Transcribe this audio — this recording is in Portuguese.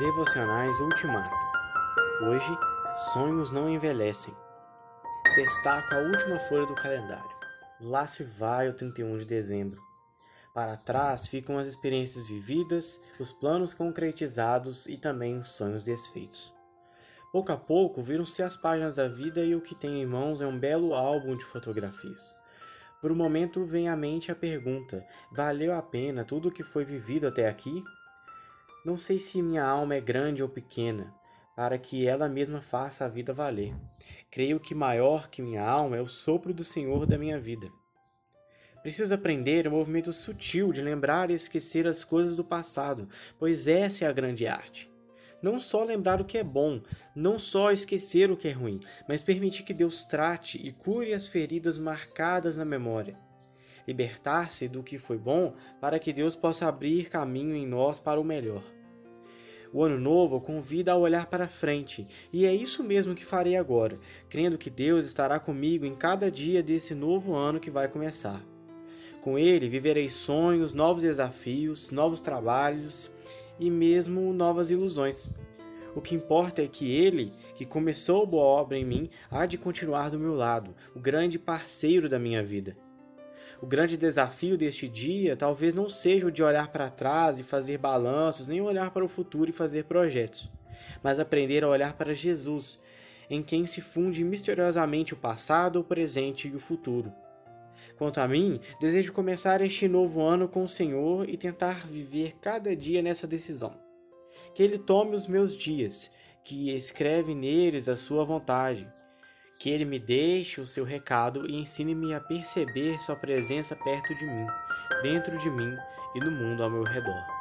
Devocionais Ultimato. Hoje, sonhos não envelhecem. Destaco a última folha do calendário. Lá se vai o 31 de dezembro. Para trás ficam as experiências vividas, os planos concretizados e também os sonhos desfeitos. Pouco a pouco viram-se as páginas da vida e o que tem em mãos é um belo álbum de fotografias. Por um momento vem à mente a pergunta: valeu a pena tudo o que foi vivido até aqui? Não sei se minha alma é grande ou pequena, para que ela mesma faça a vida valer. Creio que maior que minha alma é o sopro do Senhor da minha vida. Preciso aprender o movimento sutil de lembrar e esquecer as coisas do passado, pois essa é a grande arte. Não só lembrar o que é bom, não só esquecer o que é ruim, mas permitir que Deus trate e cure as feridas marcadas na memória libertar-se do que foi bom, para que Deus possa abrir caminho em nós para o melhor. O ano novo convida a olhar para frente, e é isso mesmo que farei agora, crendo que Deus estará comigo em cada dia desse novo ano que vai começar. Com Ele viverei sonhos, novos desafios, novos trabalhos e mesmo novas ilusões. O que importa é que Ele, que começou boa obra em mim, há de continuar do meu lado, o grande parceiro da minha vida. O grande desafio deste dia talvez não seja o de olhar para trás e fazer balanços, nem olhar para o futuro e fazer projetos, mas aprender a olhar para Jesus, em quem se funde misteriosamente o passado, o presente e o futuro. Quanto a mim, desejo começar este novo ano com o Senhor e tentar viver cada dia nessa decisão. Que Ele tome os meus dias, que escreve neles a sua vontade que ele me deixe o seu recado e ensine-me a perceber sua presença perto de mim, dentro de mim e no mundo ao meu redor.